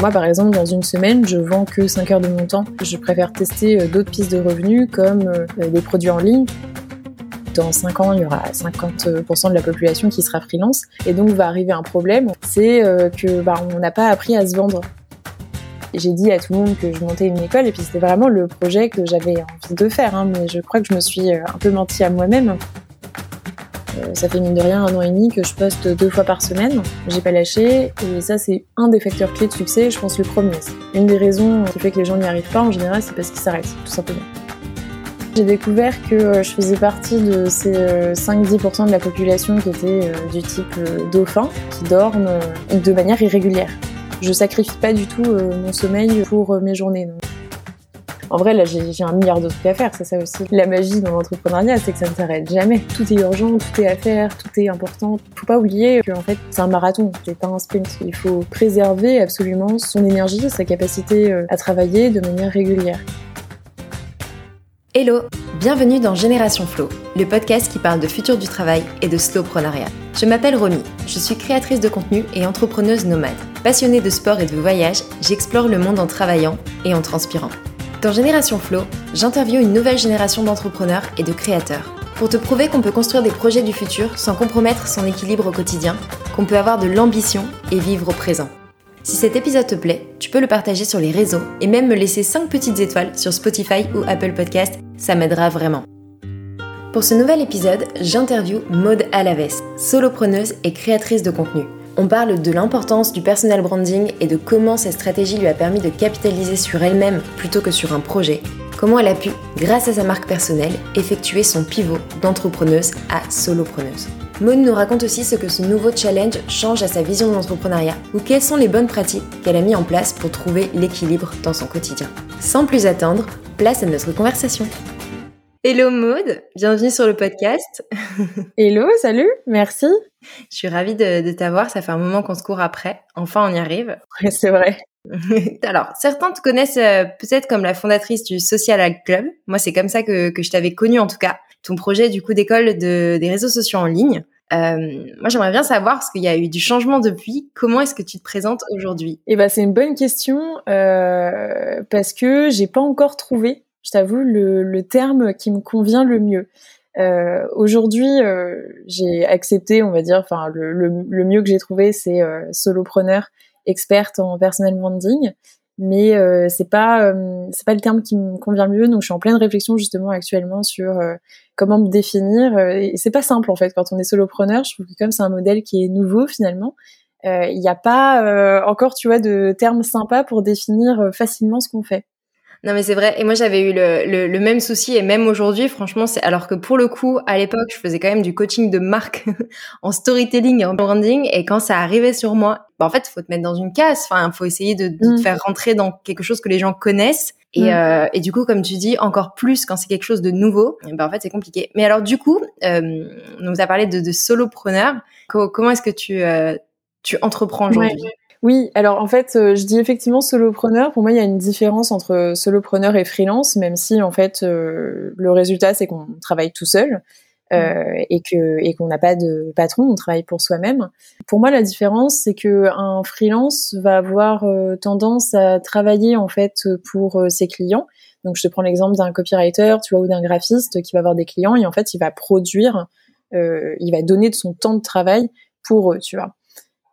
Moi, par exemple, dans une semaine, je vends que 5 heures de mon temps. Je préfère tester euh, d'autres pistes de revenus comme euh, des produits en ligne. Dans 5 ans, il y aura 50% de la population qui sera freelance. Et donc, va arriver un problème, c'est euh, que bah, on n'a pas appris à se vendre. J'ai dit à tout le monde que je montais une école et puis c'était vraiment le projet que j'avais envie de faire. Hein, mais je crois que je me suis un peu menti à moi-même. Euh, ça fait mine de rien un an et demi que je poste deux fois par semaine. J'ai pas lâché et ça c'est un des facteurs clés de succès, je pense le premier. Une des raisons qui fait que les gens n'y arrivent pas en général, c'est parce qu'ils s'arrêtent, tout simplement. J'ai découvert que euh, je faisais partie de ces 5-10% euh, de la population qui était du type dauphin, qui dorment de manière irrégulière. Je sacrifie pas du tout mon sommeil pour mes journées. En vrai, là, j'ai un milliard de trucs à faire, c'est ça aussi. La magie dans l'entrepreneuriat, c'est que ça ne s'arrête jamais. Tout est urgent, tout est à faire, tout est important. Faut pas oublier que, fait, c'est un marathon, c'est pas un sprint. Il faut préserver absolument son énergie, sa capacité euh, à travailler de manière régulière. Hello, bienvenue dans Génération Flow, le podcast qui parle de futur du travail et de slowpreneuriat. Je m'appelle Romy, je suis créatrice de contenu et entrepreneuse nomade. Passionnée de sport et de voyage, j'explore le monde en travaillant et en transpirant. Dans Génération Flow, j'interviewe une nouvelle génération d'entrepreneurs et de créateurs pour te prouver qu'on peut construire des projets du futur sans compromettre son équilibre au quotidien, qu'on peut avoir de l'ambition et vivre au présent. Si cet épisode te plaît, tu peux le partager sur les réseaux et même me laisser 5 petites étoiles sur Spotify ou Apple Podcast, ça m'aidera vraiment. Pour ce nouvel épisode, j'interviewe Maude Alaves, solopreneuse et créatrice de contenu. On parle de l'importance du personal branding et de comment cette stratégie lui a permis de capitaliser sur elle-même plutôt que sur un projet. Comment elle a pu, grâce à sa marque personnelle, effectuer son pivot d'entrepreneuse à solopreneuse. Maud nous raconte aussi ce que ce nouveau challenge change à sa vision de l'entrepreneuriat ou quelles sont les bonnes pratiques qu'elle a mis en place pour trouver l'équilibre dans son quotidien. Sans plus attendre, place à notre conversation. Hello Maud, bienvenue sur le podcast. Hello, salut, merci. Je suis ravie de, t'avoir, ça fait un moment qu'on se court après. Enfin, on y arrive. c'est vrai. Alors, certains te connaissent euh, peut-être comme la fondatrice du Social Ag Club. Moi, c'est comme ça que, je t'avais connue en tout cas. Ton projet du coup d'école de, des réseaux sociaux en ligne. Euh, moi, j'aimerais bien savoir, parce qu'il y a eu du changement depuis, comment est-ce que tu te présentes aujourd'hui? Eh ben, c'est une bonne question, euh, parce que j'ai pas encore trouvé je t'avoue, le, terme qui me convient le mieux. Euh, Aujourd'hui, euh, j'ai accepté, on va dire, enfin le, le, mieux que j'ai trouvé, c'est euh, solopreneur, experte en personal branding, mais euh, c'est pas euh, c'est pas le terme qui me convient le mieux. Donc, je suis en pleine réflexion justement actuellement sur euh, comment me définir. Et c'est pas simple en fait quand on est solopreneur. Je trouve que comme c'est un modèle qui est nouveau finalement, il n'y a pas encore, tu vois, de termes sympas pour définir facilement ce qu'on fait. Non mais c'est vrai. Et moi j'avais eu le, le, même souci et même aujourd'hui, franchement, c'est alors que pour le coup, à l'époque, je faisais quand même du coaching de marque en storytelling et en branding. Et quand ça arrivait sur moi, bah, en fait, faut te mettre dans une case. Enfin, faut essayer de, de te mm. faire rentrer dans quelque chose que les gens connaissent. Et, mm. euh, et, du coup, comme tu dis, encore plus quand c'est quelque chose de nouveau, ben en fait, c'est compliqué. Mais alors, du coup, euh, on nous a parlé de, de solopreneur. comment est-ce que tu, euh, tu entreprends aujourd'hui? Oui, alors en fait, euh, je dis effectivement solopreneur. Pour moi, il y a une différence entre solopreneur et freelance, même si en fait euh, le résultat c'est qu'on travaille tout seul euh, mm. et que et qu'on n'a pas de patron, on travaille pour soi-même. Pour moi, la différence c'est que un freelance va avoir tendance à travailler en fait pour ses clients. Donc, je te prends l'exemple d'un copywriter, tu vois, ou d'un graphiste qui va avoir des clients et en fait, il va produire, il va donner de son temps de travail pour eux, tu vois.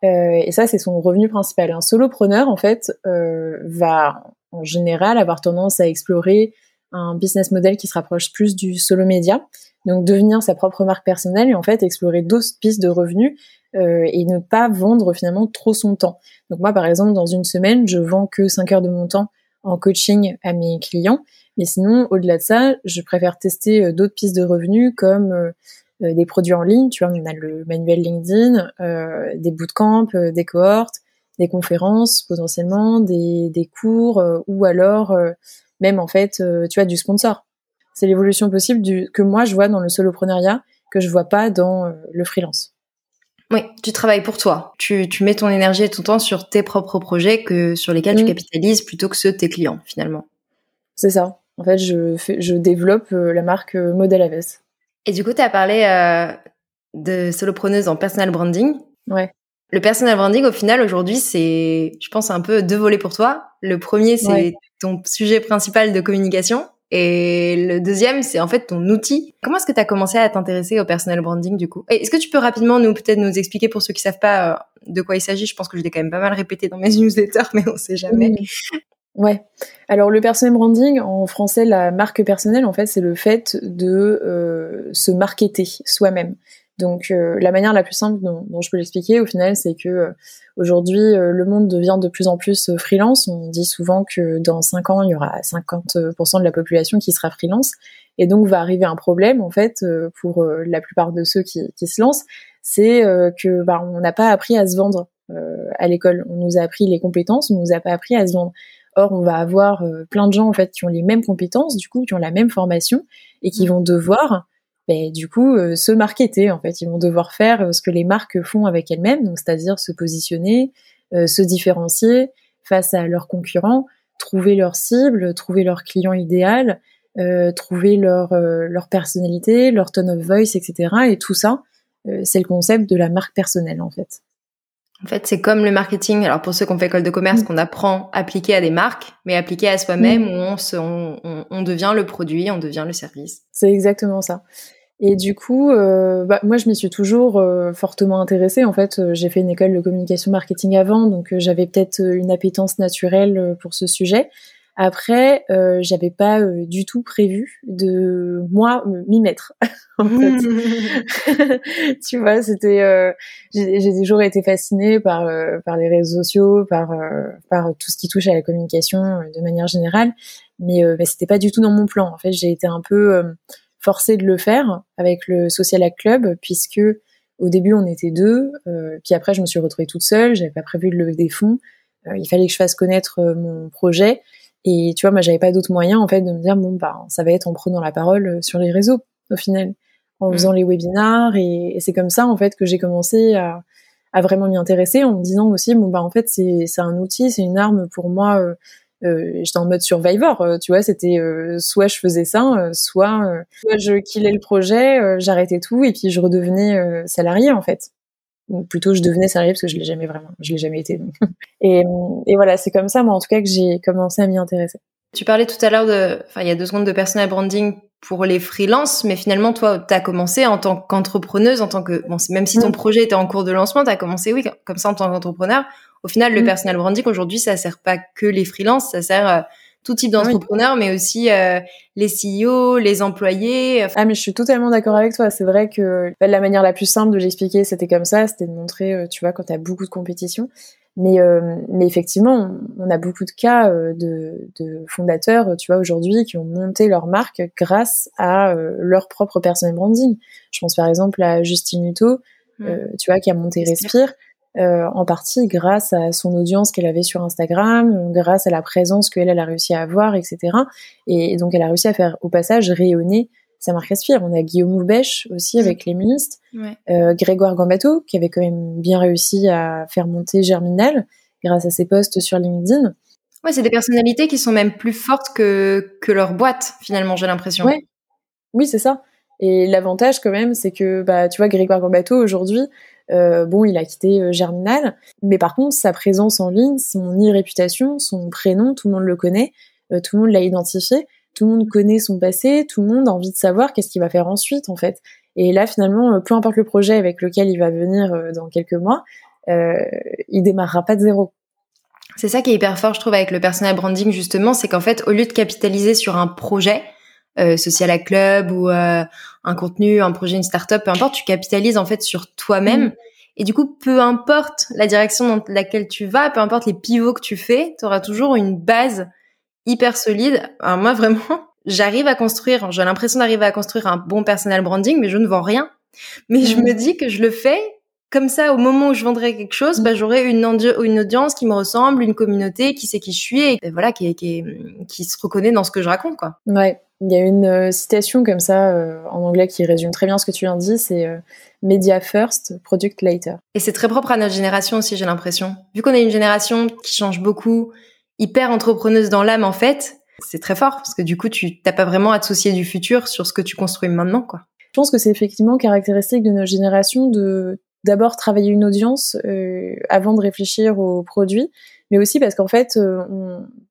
Euh, et ça, c'est son revenu principal. Un solopreneur, en fait, euh, va en général avoir tendance à explorer un business model qui se rapproche plus du solo média, donc devenir sa propre marque personnelle et en fait explorer d'autres pistes de revenus euh, et ne pas vendre finalement trop son temps. Donc moi, par exemple, dans une semaine, je vends que 5 heures de mon temps en coaching à mes clients, mais sinon, au-delà de ça, je préfère tester euh, d'autres pistes de revenus comme des produits en ligne, tu vois, on a le manuel LinkedIn, euh, des bootcamps, euh, des cohortes, des conférences potentiellement, des, des cours ou alors même en fait, tu vois, du sponsor. C'est l'évolution possible du, que moi je vois dans le soloprenariat que je vois pas dans le freelance. Oui, tu travailles pour toi. Tu, tu mets ton énergie et ton temps sur tes propres projets que sur lesquels tu mmh. capitalises plutôt que ceux de tes clients finalement. C'est ça. En fait, je, fais, je développe la marque Model Aves. Et du coup, tu as parlé euh, de solopreneuse en personal branding. Ouais. Le personal branding, au final, aujourd'hui, c'est, je pense, un peu deux volets pour toi. Le premier, c'est ton sujet principal de communication. Et le deuxième, c'est en fait ton outil. Comment est-ce que tu as commencé à t'intéresser au personal branding du coup? Est-ce que tu peux rapidement nous peut-être nous expliquer pour ceux qui savent pas euh, de quoi il s'agit? Je pense que je l'ai quand même pas mal répété dans mes newsletters, mais on sait jamais. Ouais. Alors le personal branding, en français, la marque personnelle, en fait, c'est le fait de euh, se marketer soi-même. Donc euh, la manière la plus simple dont, je peux l'expliquer au final, c'est que euh, aujourd'hui euh, le monde devient de plus en plus freelance. On dit souvent que dans 5 ans, il y aura 50% de la population qui sera freelance. Et donc va arriver un problème en fait pour la plupart de ceux qui, qui se lancent, c'est que bah, on n'a pas appris à se vendre à l'école. On nous a appris les compétences, on nous a pas appris à se vendre. Or, on va avoir plein de gens en fait qui ont les mêmes compétences, du coup, qui ont la même formation et qui mmh. vont devoir ben, du coup euh, se marketer en fait. Ils vont devoir faire euh, ce que les marques font avec elles-mêmes, donc c'est-à-dire se positionner, euh, se différencier face à leurs concurrents, trouver leur cible, trouver leur client idéal, trouver leur leur personnalité, leur tone of voice, etc. Et tout ça, c'est le concept de la marque personnelle en fait. En fait, c'est comme le marketing. Alors pour ceux qui ont fait école de commerce, mm. qu'on apprend appliqué à des marques, mais appliqué à soi-même, mm. où on, se, on, on, devient le produit, on devient le service. C'est exactement ça. Et du coup, euh, bah, moi, je m'y suis toujours euh, fortement intéressée. En fait, euh, j'ai fait une école de communication marketing avant, donc j'avais peut-être une appétence naturelle pour ce sujet. Après, j'avais pas du tout prévu de moi m'y mettre. en fait, tu vois, c'était, j'ai toujours été fascinée par par les réseaux sociaux, par par tout ce qui touche à la communication de manière générale, mais, mais c'était pas du tout dans mon plan. En fait, j'ai été un peu forcé de le faire avec le Social Act Club, puisque au début on était deux, euh, puis après je me suis retrouvée toute seule, j'avais pas prévu de lever des fonds, euh, il fallait que je fasse connaître euh, mon projet, et tu vois, moi j'avais pas d'autre moyen en fait de me dire bon bah ça va être en prenant la parole sur les réseaux au final, en mmh. faisant les webinars, et, c'est comme ça en fait que j'ai commencé à, à vraiment m'y intéresser en me disant aussi bon bah en fait c'est c'est un outil, c'est une arme pour moi euh, j'étais en mode survivor, euh, tu vois, c'était euh, soit je faisais ça, soit, soit je killais le projet, j'arrêtais tout et puis je redevenais salarié en fait. Ou plutôt je devenais salarié parce que je l'ai jamais vraiment, je l'ai jamais été. et, et voilà, c'est comme ça, moi en tout cas que j'ai commencé à m'y intéresser. Tu parlais tout à l'heure de, enfin il y a deux secondes de personal branding pour les freelances, mais finalement toi tu as commencé en tant qu'entrepreneuse, en tant que bon même si ton mm. projet était en cours de lancement, tu as commencé oui comme ça en tant qu'entrepreneur au final, le mm. personal branding aujourd'hui, ça sert pas que les freelances, ça sert euh, tout type ah d'entrepreneurs, mais aussi euh, les CEO, les employés. Ah mais je suis totalement d'accord avec toi. C'est vrai que bah, la manière la plus simple de l'expliquer, c'était comme ça, c'était de montrer, euh, tu vois, quand tu as beaucoup de compétition. Mais, mais effectivement, on a beaucoup de cas de, de, fondateurs, tu vois, aujourd'hui, qui ont monté leur marque grâce à leur propre personal branding. Je pense par exemple à Justine Hutto, mm. tu vois, qui a monté Respire. Euh, en partie grâce à son audience qu'elle avait sur Instagram, grâce à la présence qu'elle elle a réussi à avoir, etc. Et, donc elle a réussi à faire au passage rayonner sa marque Aspire. On a Guillaume Moubèche aussi avec les ministres, euh, Grégoire Gambato qui avait quand même bien réussi à faire monter Germinal grâce à ses posts sur LinkedIn. Ouais, c'est des personnalités qui sont même plus fortes que, que leur boîte, finalement, j'ai l'impression. Ouais. Oui, c'est ça. Et l'avantage, quand même, c'est que, bah, tu vois, Grégoire Gambato, aujourd'hui, euh, bon, il a quitté euh, Germinal, mais par contre, sa présence en ligne, son e-réputation, son prénom, tout le monde le connaît, euh, tout le monde l'a identifié, tout le monde connaît son passé, tout le monde a envie de savoir qu'est-ce qu'il va faire ensuite, en fait. Et là, finalement, peu importe le projet avec lequel il va venir dans quelques mois, il démarrera pas de zéro. C'est ça qui est hyper fort, je trouve, avec le personal branding, justement, c'est qu'en fait, au lieu de capitaliser sur un projet, euh, social à club ou euh, un contenu, un projet, une startup, peu importe, tu capitalises en fait sur toi-même. Mm. Et du coup, peu importe la direction dans laquelle tu vas, peu importe les pivots que tu fais, tu auras toujours une base hyper solide. Alors moi, vraiment, j'arrive à construire, j'ai l'impression d'arriver à construire un bon personal branding, mais je ne vends rien. Mais je mm. me dis que je le fais comme ça, au moment où je vendrai quelque chose, bah, j'aurai une, une audience qui me ressemble, une communauté qui sait qui je suis et voilà, qui, qui, qui se reconnaît dans ce que je raconte, quoi. Ouais. Il y a une euh, citation comme ça euh, en anglais qui résume très bien ce que tu viens de dire, c'est euh, Media first, product later. Et c'est très propre à notre génération aussi, j'ai l'impression. Vu qu'on est une génération qui change beaucoup, hyper entrepreneuse dans l'âme en fait, c'est très fort parce que du coup, tu t'as pas vraiment à te soucier du futur sur ce que tu construis maintenant, quoi. Je pense que c'est effectivement caractéristique de notre génération de d'abord travailler une audience avant de réfléchir au produit, mais aussi parce qu'en fait,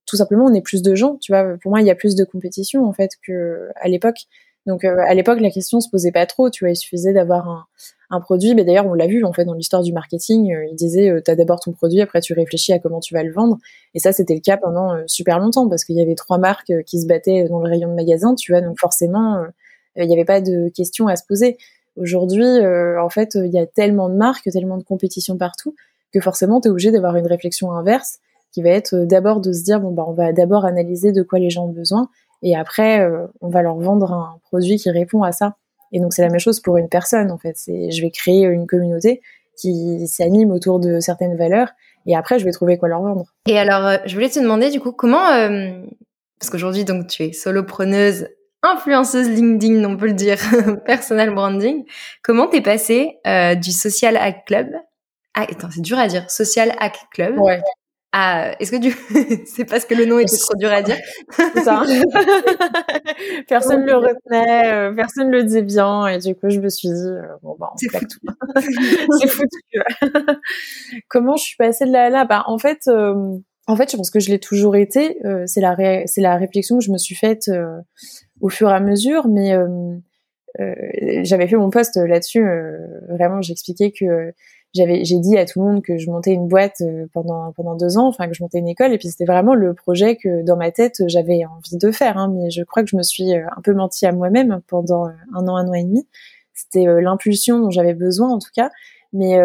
tout simplement, on est plus de gens. Tu vois, pour moi, il y a plus de compétition en fait que à l'époque. Donc à l'époque, la question se posait pas trop. Tu vois, il suffisait d'avoir un, un produit. Mais d'ailleurs, on l'a vu en fait dans l'histoire du marketing. Euh, il disait, euh, as d'abord ton produit, après tu réfléchis à comment tu vas le vendre. Et ça, c'était le cas pendant euh, super longtemps parce qu'il y avait trois marques qui se battaient dans le rayon de magasin. Tu vois, donc forcément, il n'y avait pas de questions à se poser. Aujourd'hui, en fait, il y a tellement de marques, tellement de compétition partout que forcément, tu es obligé d'avoir une réflexion inverse qui va être d'abord de se dire bon bah on va d'abord analyser de quoi les gens ont besoin et après on va leur vendre un produit qui répond à ça. Et donc c'est la même chose pour une personne en fait. C'est je vais créer une communauté qui s'anime autour de certaines valeurs et après je vais trouver quoi leur vendre. Et alors euh, je voulais te demander du coup comment euh, parce qu'aujourd'hui donc tu es solopreneuse, influenceuse LinkedIn, on peut le dire, personal branding. Comment t'es passée euh, du social hack club ah, attends, c'est dur à dire. Social Hack Club. Ouais. Ah, est-ce que tu c'est parce que le nom était trop dur à dire? Ça. personne ne le retenait, euh, personne le disait bien et du coup je me suis dit euh, bon bah c'est foutu. c'est foutu. Comment je suis passée de là à là? Bah en fait euh, en fait je pense que je l'ai toujours été, c'est la c'est la réflexion que je me suis faite au fur et à mesure mais j'avais fait mon poste là-dessus vraiment j'expliquais que j'avais j'ai dit à tout le monde que je montais une boîte euh, pendant pendant deux ans, enfin que je montais une école, et puis c'était vraiment le projet que dans ma tête j'avais envie de faire. Hein, mais je crois que je me suis euh, un peu menti à moi-même pendant euh, un an, un an et demi. C'était l'impulsion dont j'avais besoin en tout cas. Mais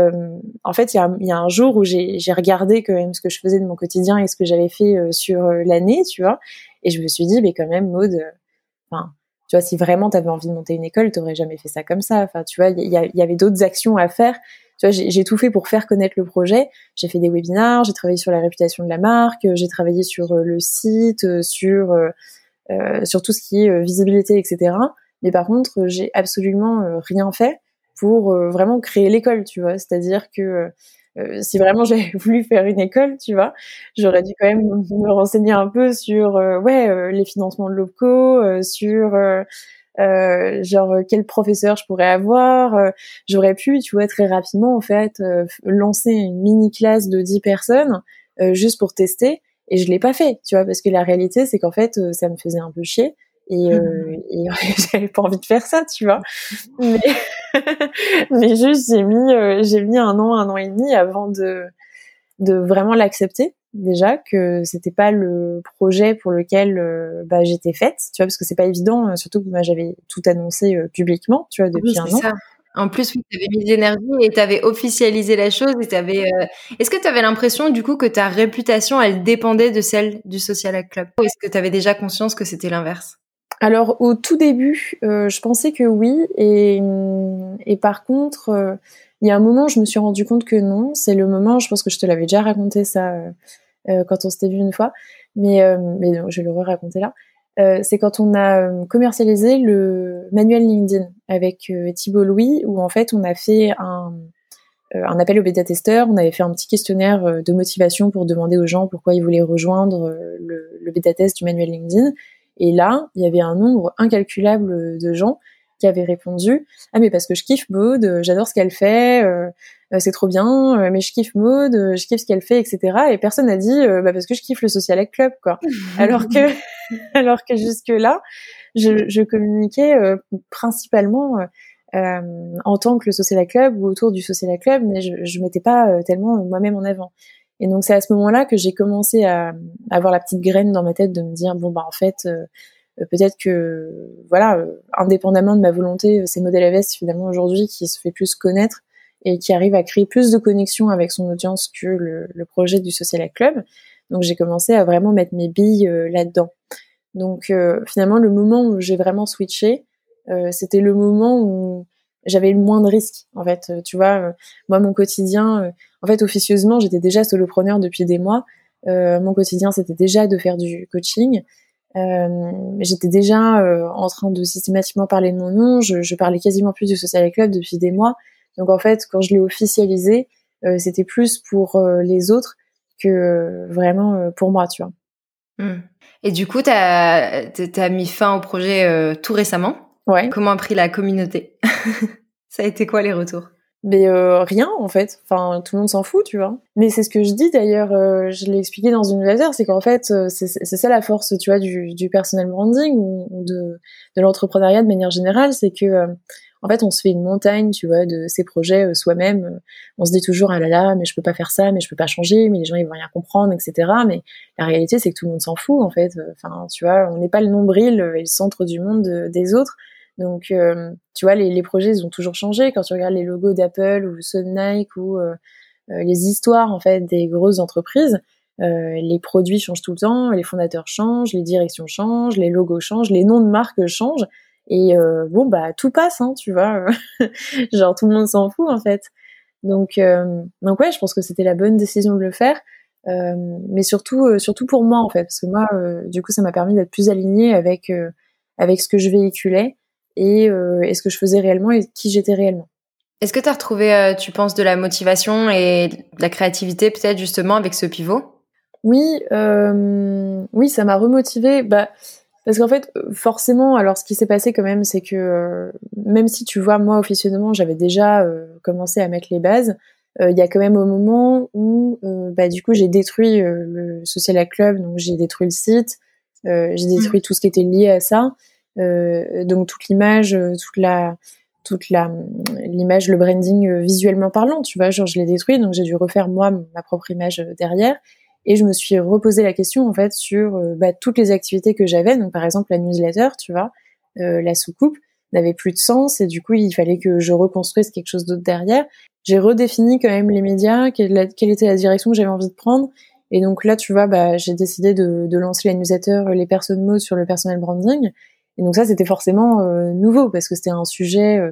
en fait, il y a, un jour où j'ai regardé quand même ce que je faisais de mon quotidien et ce que j'avais fait sur l'année, tu vois, et je me suis dit, mais quand même, Maude, enfin, tu vois, si vraiment tu avais envie de monter une école, t'aurais jamais fait ça comme ça. Enfin, tu vois, il y, avait d'autres actions à faire j'ai tout fait pour faire connaître le projet. J'ai fait des webinars, j'ai travaillé sur la réputation de la marque, j'ai travaillé sur euh, le site, euh, sur euh, sur tout ce qui est visibilité, etc. Mais par contre, j'ai absolument rien fait pour vraiment créer l'école, tu vois. C'est-à-dire que si vraiment j'avais voulu faire une école, tu vois, j'aurais dû quand même me renseigner un peu sur ouais les financements de locaux, sur euh, genre euh, quel professeur je pourrais avoir. Euh, j'aurais pu, tu vois, très rapidement en fait lancer une mini classe de 10 personnes juste pour tester. Et je l'ai pas fait, tu vois, parce que la réalité c'est qu'en fait ça me faisait un peu chier et, et j'avais pas envie de faire ça, tu vois. Mais, mais juste j'ai mis j'ai mis un an, un an et demi avant de de vraiment l'accepter déjà que c'était pas le projet pour lequel euh, bah, j'étais faite, tu vois, parce que c'est pas évident, euh, surtout que moi j'avais tout annoncé euh, publiquement, tu vois, depuis un an. Ça. En plus, oui, tu avais mis de l'énergie et tu avais officialisé la chose et t'avais. Est-ce que tu avais l'impression du coup que ta réputation, elle dépendait de celle du Social Club Ou est-ce que tu avais déjà conscience que c'était l'inverse? Alors au tout début, je pensais que oui, et, et par contre, il y a un moment, je me suis rendu compte que non. C'est le moment, je pense que je te l'avais déjà raconté ça euh, quand on s'était vu une fois, mais, euh, mais je vais le re-raconter là. Euh, c'est quand on a commercialisé le manuel LinkedIn avec Thibault Louis, où en fait on a fait un, appel aux bêta-testeurs, on avait fait un petit questionnaire de motivation pour demander aux gens pourquoi ils voulaient rejoindre le, bêta-test du manuel LinkedIn. Et là, il y avait un nombre incalculable de gens qui avaient répondu ah mais parce que je kiffe Maude, j'adore ce qu'elle fait, euh, c'est trop bien, euh, mais je kiffe mode, euh, je kiffe ce qu'elle fait, etc. Et personne n'a dit bah parce que je kiffe le social club, quoi. alors que alors que jusque là, je, je communiquais principalement en tant que le social club ou autour du social club, mais je, je mettais pas tellement moi-même en avant. Et donc c'est à ce moment-là que j'ai commencé à, avoir la petite graine dans ma tête de me dire bon bah en fait peut-être que voilà indépendamment de ma volonté c'est modèle Avest finalement aujourd'hui qui se fait plus connaître et qui arrive à créer plus de connexions avec son audience que le, le projet du Social Club. Donc j'ai commencé à vraiment mettre mes billes euh, là-dedans. Donc euh, finalement le moment où j'ai vraiment switché, euh, c'était le moment où j'avais le moins de risques en fait. tu vois, moi mon quotidien, en fait officieusement j'étais déjà solopreneur depuis des mois. mon quotidien c'était déjà de faire du coaching. j'étais déjà en train de systématiquement parler de mon nom. Je, je parlais quasiment plus du Social Club depuis des mois. Donc en fait, quand je l'ai officialisé, euh, c'était plus pour euh, les autres que euh, vraiment pour moi, tu vois. Mmh. Et du coup, tu as, as, mis fin au projet tout récemment? Ouais. Comment a pris la communauté? Ça a été quoi les retours? Mais euh, rien en fait. Enfin, tout le monde s'en fout, tu vois. Mais c'est ce que je dis d'ailleurs. Euh, je l'ai expliqué dans une newsletter, c'est qu'en fait, c'est ça la force, tu vois, du, du personal branding ou, de, de l'entrepreneuriat de manière générale, c'est que en fait, on se fait une montagne, tu vois, de ces projets soi-même. On se dit toujours ah là là, mais je peux pas faire ça, mais je peux pas changer, mais les gens ils vont rien comprendre, etc. Mais la réalité, c'est que tout le monde s'en fout en fait. Enfin, tu vois, on n'est pas le nombril et le centre du monde des autres. Donc, euh, tu vois, les, projets, ils ont toujours changé. Quand tu regardes les logos d'Apple ou ceux de Nike ou euh, euh, les histoires, en fait, des grosses entreprises, les produits changent tout le temps, les fondateurs changent, les directions changent, les logos changent, les noms de marques changent. Et bon, bah, tout passe, hein, tu vois. Genre, tout le monde s'en fout, en fait. Donc, donc ouais, je pense que c'était la bonne décision de le faire. mais surtout, surtout pour moi, en fait. Parce que moi, du coup, ça m'a permis d'être plus alignée avec, avec ce que je véhiculais et, euh, ce que je faisais réellement et qui j'étais réellement. Est-ce que tu as retrouvé, euh, tu penses, de la motivation et de la créativité peut-être justement avec ce pivot? Oui, euh, oui, ça m'a remotivé. Bah, parce qu'en fait, forcément, alors ce qui s'est passé quand même, c'est que euh, même si tu vois, moi officiellement, j'avais déjà commencé à mettre les bases, il y a quand même au moment où, bah, du coup, j'ai détruit le Social Club, donc j'ai détruit le site, j'ai détruit mmh. tout ce qui était lié à ça. Euh, donc toute l'image, euh, toute la toute la l'image, le branding euh, visuellement parlant, tu vois, genre je l'ai détruit, donc j'ai dû refaire moi ma propre image derrière. Et je me suis reposé la question en fait sur bah, toutes les activités que j'avais, donc par exemple la newsletter, tu vois, la soucoupe n'avait plus de sens et du coup il fallait que je reconstruise quelque chose d'autre derrière. J'ai redéfini quand même les médias, quelle, était la direction que j'avais envie de prendre. Et donc là, tu vois, bah, j'ai décidé de, de lancer la newsletter Les personnes mots sur le personal branding. Et donc ça, c'était forcément euh, nouveau parce que c'était un sujet euh,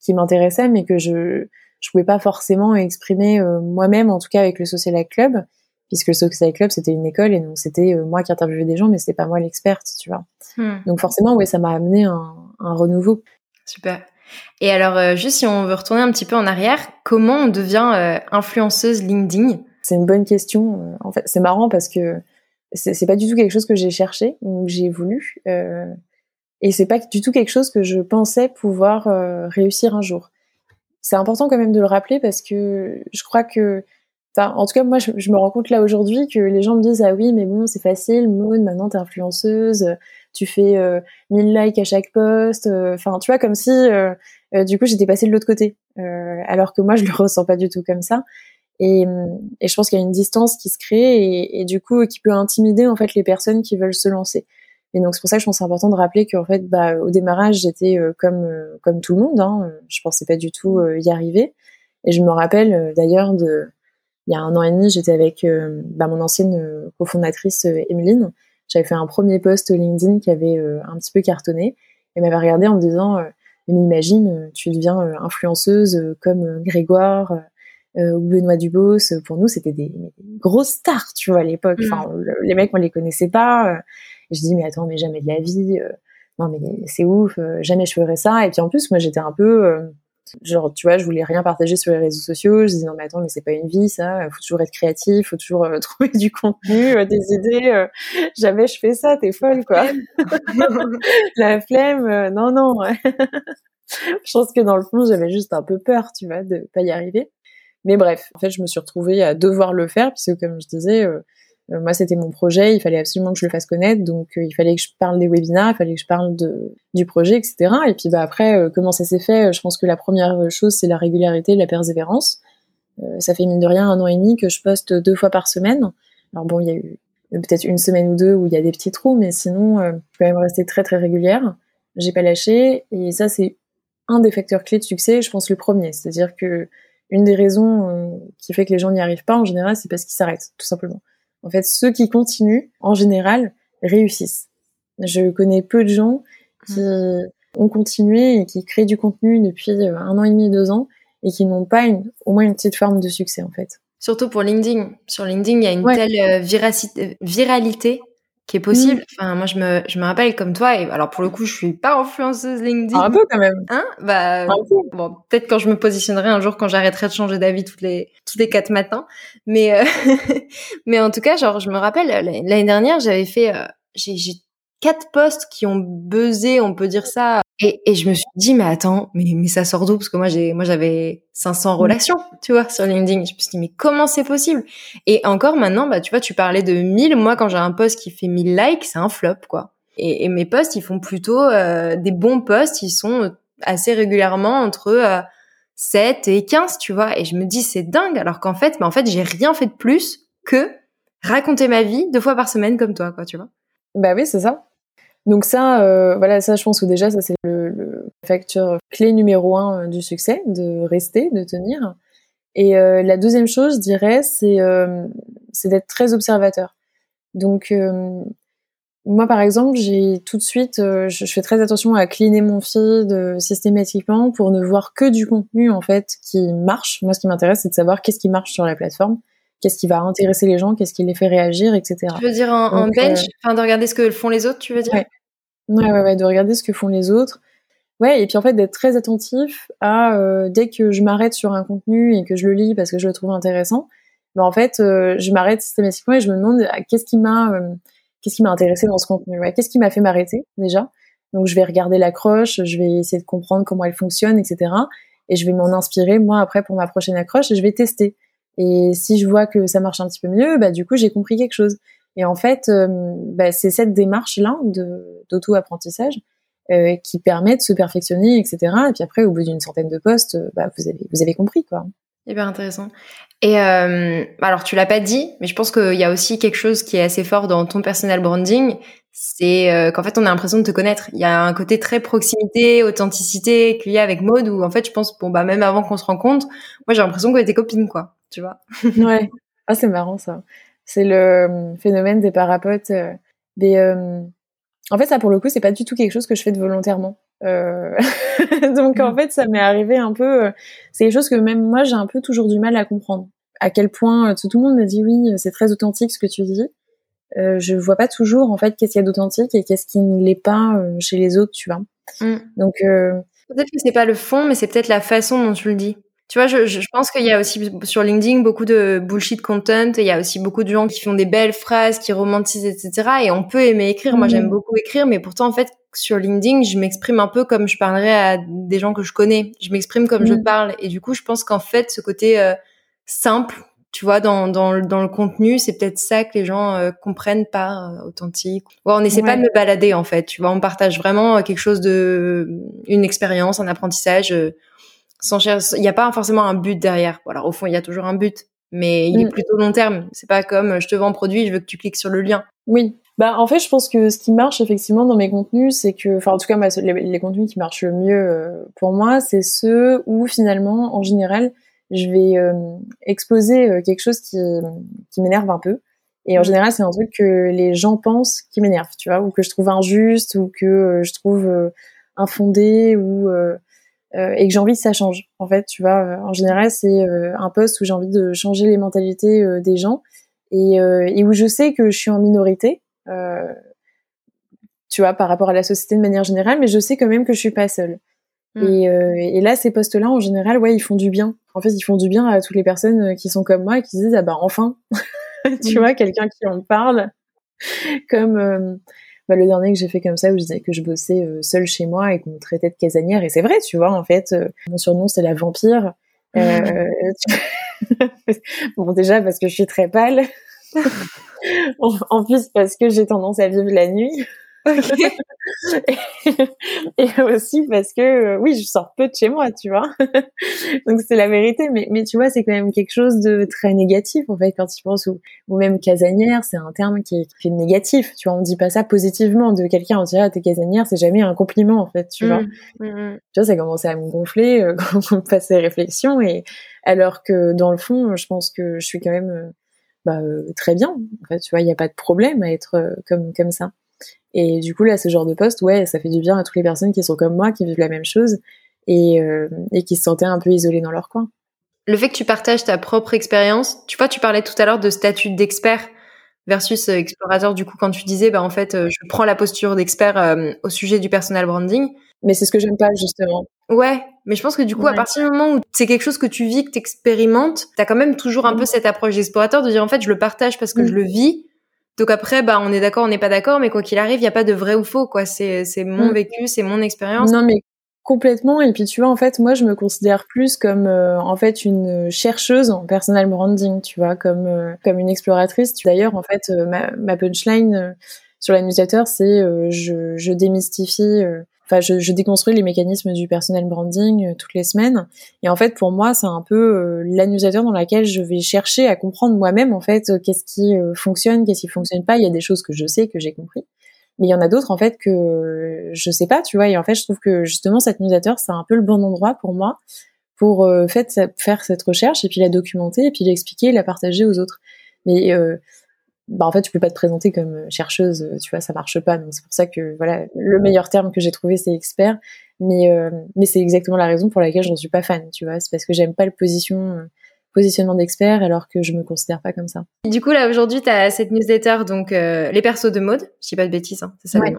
qui m'intéressait, mais que je je pouvais pas forcément exprimer euh, moi-même, en tout cas avec le Social Club, puisque le Social Club c'était une école et donc c'était moi qui interviewais des gens, mais c'était pas moi l'experte, tu vois. Hmm. Donc forcément, ouais, ça m'a amené un, un, renouveau. Super. Et alors, juste si on veut retourner un petit peu en arrière, comment on devient influenceuse LinkedIn? C'est une bonne question. En fait, c'est marrant parce que c'est pas du tout quelque chose que j'ai cherché ou que j'ai voulu. Euh, et c'est pas du tout quelque chose que je pensais pouvoir euh, réussir un jour. C'est important quand même de le rappeler parce que je crois que, en tout cas, moi, je, me rends compte là aujourd'hui que les gens me disent ah oui, mais bon, c'est facile, Maud, maintenant t'es influenceuse, tu fais euh, 1000 likes à chaque post, euh, enfin, tu vois, comme si euh, du coup j'étais passée de l'autre côté, alors que moi je le ressens pas du tout comme ça. Et, je pense qu'il y a une distance qui se crée et, du coup qui peut intimider en fait les personnes qui veulent se lancer. Et donc c'est pour ça que je pense c'est important de rappeler qu'en fait, bah, au démarrage, j'étais euh, comme euh, comme tout le monde. Hein, je pensais pas du tout euh, y arriver. Et je me rappelle d'ailleurs de il y a un an et demi, j'étais avec bah, mon ancienne cofondatrice Emeline. J'avais fait un premier post LinkedIn qui avait un petit peu cartonné. Et m'avait regardé en me disant mais imagine, tu deviens influenceuse comme Grégoire ou Benoît Dubos. Pour nous, c'était des, grosses stars, tu vois, à l'époque. Mmh. Enfin, les mecs, on les connaissait pas je dis mais attends mais jamais de la vie, euh, non mais c'est ouf, euh, jamais je ferais ça. Et puis en plus moi j'étais un peu euh, genre tu vois je voulais rien partager sur les réseaux sociaux. Je dis non mais attends mais c'est pas une vie ça, faut toujours être créatif, faut toujours trouver du contenu, des idées. jamais je fais ça, t'es folle quoi. la flemme, non non. je pense que dans le fond j'avais juste un peu peur tu vois de pas y arriver. Mais bref, en fait, je me suis retrouvée à devoir le faire puisque, comme je disais, euh, moi, c'était mon projet, il fallait absolument que je le fasse connaître, donc euh, il fallait que je parle des webinars, il fallait que je parle de, du projet, etc. Et puis bah après, euh, comment ça s'est fait? Je pense que la première chose, c'est la régularité, la persévérance. ça fait mine de rien un an et demi que je poste deux fois par semaine. Alors bon, il y a eu peut-être une semaine ou deux où il y a des petits trous, mais sinon, je peux quand même rester très très régulière. J'ai pas lâché, et ça c'est un des facteurs clés de succès, je pense le premier. C'est-à-dire que une des raisons qui fait que les gens n'y arrivent pas en général, c'est parce qu'ils s'arrêtent, tout simplement. En fait, ceux qui continuent, en général, réussissent. Je connais peu de gens qui ont continué et qui créent du contenu depuis euh, un an et demi, deux ans et qui n'ont pas une, au moins une petite forme de succès en fait. Surtout pour LinkedIn. Sur LinkedIn, il y a une telle euh, viralité qui est possible. Mm. Enfin, moi, je me, je me rappelle comme toi. Et alors, pour le coup, je suis pas influenceuse LinkedIn. Un peu quand même. Hein? Bah, bon, peut-être quand je me positionnerai un jour, quand j'arrêterai de changer d'avis toutes les, tous les quatre matins. Mais, euh, mais en tout cas, genre, je me rappelle l'année dernière, j'avais fait, euh, j'ai, quatre posts qui ont buzzé, on peut dire ça. Et, et je me suis dit, mais attends, mais, mais ça sort d'où? Parce que moi, j'ai, moi, j'avais 500 mmh. relations, tu vois, sur LinkedIn. Je me suis dit, mais comment c'est possible? Et encore maintenant, bah, tu vois, tu parlais de 1000. Moi, quand j'ai un post qui fait 1000 likes, c'est un flop, quoi. Et, et mes posts, ils font plutôt euh, des bons posts. Ils sont assez régulièrement entre euh, 7 et 15, tu vois. Et je me dis, c'est dingue. Alors qu'en fait, bah, en fait, j'ai rien fait de plus que raconter ma vie deux fois par semaine comme toi, quoi, tu vois. Bah oui, c'est ça. Donc ça, euh, voilà, ça, je pense que déjà, ça c'est le, facteur clé numéro un euh, du succès, de rester, de tenir. Et euh, la deuxième chose, je dirais, c'est c'est d'être très observateur. Donc moi, par exemple, j'ai tout de suite, je, fais très attention à cleaner mon feed systématiquement pour ne voir que du contenu en fait qui marche. Moi, ce qui m'intéresse, c'est de savoir qu'est-ce qui marche sur la plateforme qu'est-ce qui va intéresser les gens, qu'est-ce qui les fait réagir, etc. Tu veux dire en, bench, enfin de regarder ce que font les autres, tu veux dire? Ouais, ouais, ouais, de regarder ce que font les autres. Ouais, et puis en fait d'être très attentif à euh, dès que je m'arrête sur un contenu et que je le lis parce que je le trouve intéressant, ben en fait euh, je m'arrête systématiquement et je me demande ah, qu'est-ce qui m'a euh, qu'est-ce intéressé dans ce contenu, ouais, qu'est-ce qui m'a fait m'arrêter déjà? Donc je vais regarder l'accroche, je vais essayer de comprendre comment elle fonctionne, etc. Et je vais m'en inspirer moi après pour ma prochaine accroche et je vais tester. Et si je vois que ça marche un petit peu mieux, bah du coup j'ai compris quelque chose. Et en fait, euh, bah, c'est cette démarche-là d'auto-apprentissage euh, qui permet de se perfectionner, etc. Et puis après, au bout d'une centaine de postes, euh, bah, vous avez vous avez compris quoi. Hyper intéressant. Et euh, alors tu l'as pas dit, mais je pense qu'il y a aussi quelque chose qui est assez fort dans ton personal branding, c'est qu'en fait on a l'impression de te connaître. Il y a un côté très proximité, authenticité qu'il y a avec Maude où en fait je pense bon bah même avant qu'on se rencontre, moi j'ai l'impression qu'on était copines quoi, tu vois. ouais. Ah c'est marrant ça. C'est le euh, phénomène des parapotes. Euh, des, euh, En fait, ça pour le coup, c'est pas du tout quelque chose que je fais de volontairement. Donc en mm. fait, ça m'est arrivé un peu. C'est quelque chose que même moi, j'ai un peu toujours du mal à comprendre. À quel point tout le monde me dit oui, c'est très authentique ce que tu dis. Euh, je vois pas toujours en fait qu'est-ce qu'il y a d'authentique et qu'est-ce qui ne l'est pas chez les autres, tu vois. Mm. Donc peut-être que c'est pas le fond, mais c'est peut-être la façon dont tu le dis. Tu vois, je, je pense qu'il y a aussi sur LinkedIn beaucoup de bullshit content. Il y a aussi beaucoup de gens qui font des belles phrases, qui romantisent, etc. Et on peut aimer écrire. Moi, j'aime mmh. beaucoup écrire, mais pourtant, en fait, sur LinkedIn, je m'exprime un peu comme je parlerais à des gens que je connais. Je m'exprime comme je mmh. parle. Et du coup, je pense qu'en fait, ce côté euh, simple, tu vois, dans, dans, dans le contenu, c'est peut-être ça que les gens euh, comprennent par euh, authentique. Ouais, on n'essaie pas de me balader, en fait. Tu vois, on partage vraiment quelque chose de, une expérience, un apprentissage sans il n'y a pas forcément un but derrière. Alors au fond, il y a toujours un but, mais il est mm. plutôt long terme. C'est pas comme je te vends un produit, je veux que tu cliques sur le lien. Oui. Bah en fait, je pense que ce qui marche effectivement dans mes contenus, c'est que, enfin en tout cas, les, contenus qui marchent le mieux euh, pour moi, c'est ceux où finalement, en général, je vais euh, exposer euh, quelque chose qui, qui m'énerve un peu. Et en mm. général, c'est un truc que les gens pensent qui m'énerve, tu vois, ou que je trouve injuste, ou que je trouve infondé, ou euh, et que j'ai envie que ça change. En fait, tu vois, euh, en général, c'est euh, un poste où j'ai envie de changer les mentalités des gens et, et, où je sais que je suis en minorité, tu vois, par rapport à la société de manière générale, mais je sais quand même que je suis pas seule. Hmm. Et, et, là, ces postes-là, en général, ouais, ils font du bien. En fait, ils font du bien à toutes les personnes qui sont comme moi et qui disent ah bah enfin, tu hmm. vois, quelqu'un qui en parle, comme bah, le dernier que j'ai fait comme ça où je disais que je bossais euh, seule chez moi et qu'on me traitait de casanière et c'est vrai tu vois en fait euh, mon surnom c'est la vampire. Euh, bon déjà parce que je suis très pâle. En plus parce que j'ai tendance à vivre la nuit et, aussi parce que euh, oui, je sors peu de chez moi, tu vois. Donc c'est la vérité, mais mais tu vois, c'est quand même quelque chose de très négatif en fait quand tu penses ou, ou même casanière, c'est un terme qui est, qui est, négatif. Tu vois, on dit pas ça positivement de quelqu'un. On dit ah t'es casanière, c'est jamais un compliment en fait, tu vois. Mmh, mmh, mmh. Tu vois, ça commençait à me gonfler euh, quand on passait réflexion et alors que dans le fond, je pense que je suis quand même euh, bah, très bien. En fait, tu vois, il n'y a pas de problème à être comme comme ça. Et du coup, là, ce genre de poste, ouais, ça fait du bien à toutes les personnes qui sont comme moi, qui vivent la même chose et, euh, et qui se sentaient un peu isolées dans leur coin. Le fait que tu partages ta propre expérience, tu vois, tu parlais tout à l'heure de statut d'expert versus euh, explorateur. Du coup, quand tu disais, bah en fait, euh, je prends la posture d'expert au sujet du personal branding. Mais c'est ce que j'aime pas justement. Ouais, mais je pense que du coup, à partir du moment où c'est quelque chose que tu vis, que tu expérimentes, t'as quand même toujours un peu cette approche d'explorateur de dire en fait, je le partage parce que je le vis Donc après, bah, on est d'accord, on n'est pas d'accord, mais quoi qu'il arrive, il n'y a pas de vrai ou faux, quoi. C'est, c'est mon mm. vécu, c'est mon expérience. Non, mais complètement. Et puis tu vois, en fait, moi, je me considère plus comme euh, en fait une chercheuse en personal branding, tu vois, comme euh, comme une exploratrice. D'ailleurs, en fait, euh, ma, ma, punchline sur la newsletter, c'est je, je démystifie enfin je, je, déconstruis les mécanismes du personal branding euh, toutes les semaines. Et en fait pour moi c'est un peu euh, l'annusateur dans laquelle je vais chercher à comprendre moi-même en fait euh, qu'est-ce qui fonctionne qu'est-ce qui fonctionne pas. Il y a des choses que je sais que j'ai compris. Mais il y en a d'autres en fait que je sais pas tu vois. Et en fait je trouve que justement cette newsletter c'est un peu le bon endroit pour moi pour fait, faire cette recherche et puis la documenter et puis l'expliquer la partager aux autres. Mais bah en fait tu peux pas te présenter comme euh, chercheuse euh, tu vois ça marche pas. Donc c'est pour ça que voilà le meilleur terme que j'ai trouvé c'est expert. Mais euh, mais c'est exactement la raison pour laquelle je ne suis pas fan tu vois. C'est parce que j'aime pas le position positionnement d'expert alors que je me considère pas comme ça. Du coup là aujourd'hui tu as cette newsletter donc les persos de mode je dis pas de bêtises hein, c'est ça ouais.